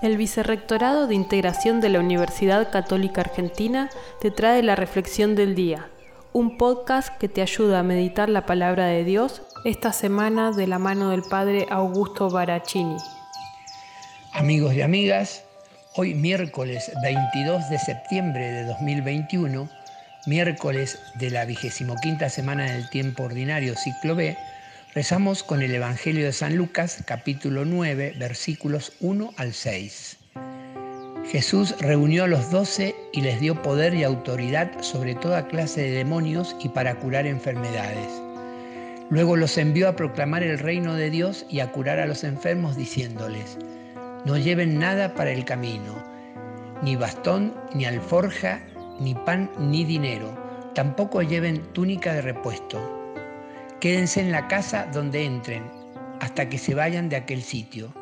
El Vicerrectorado de Integración de la Universidad Católica Argentina te trae la Reflexión del Día, un podcast que te ayuda a meditar la palabra de Dios esta semana de la mano del Padre Augusto Baracchini. Amigos y amigas, hoy miércoles 22 de septiembre de 2021, miércoles de la vigésimo quinta semana del tiempo ordinario ciclo B, Rezamos con el Evangelio de San Lucas, capítulo 9, versículos 1 al 6. Jesús reunió a los doce y les dio poder y autoridad sobre toda clase de demonios y para curar enfermedades. Luego los envió a proclamar el reino de Dios y a curar a los enfermos diciéndoles, no lleven nada para el camino, ni bastón, ni alforja, ni pan, ni dinero, tampoco lleven túnica de repuesto Quédense en la casa donde entren hasta que se vayan de aquel sitio.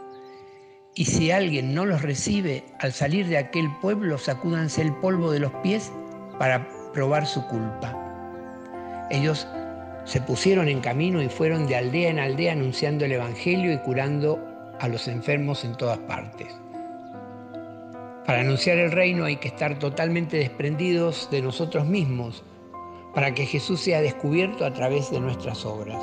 Y si alguien no los recibe, al salir de aquel pueblo, sacúdanse el polvo de los pies para probar su culpa. Ellos se pusieron en camino y fueron de aldea en aldea anunciando el Evangelio y curando a los enfermos en todas partes. Para anunciar el reino hay que estar totalmente desprendidos de nosotros mismos para que Jesús sea descubierto a través de nuestras obras.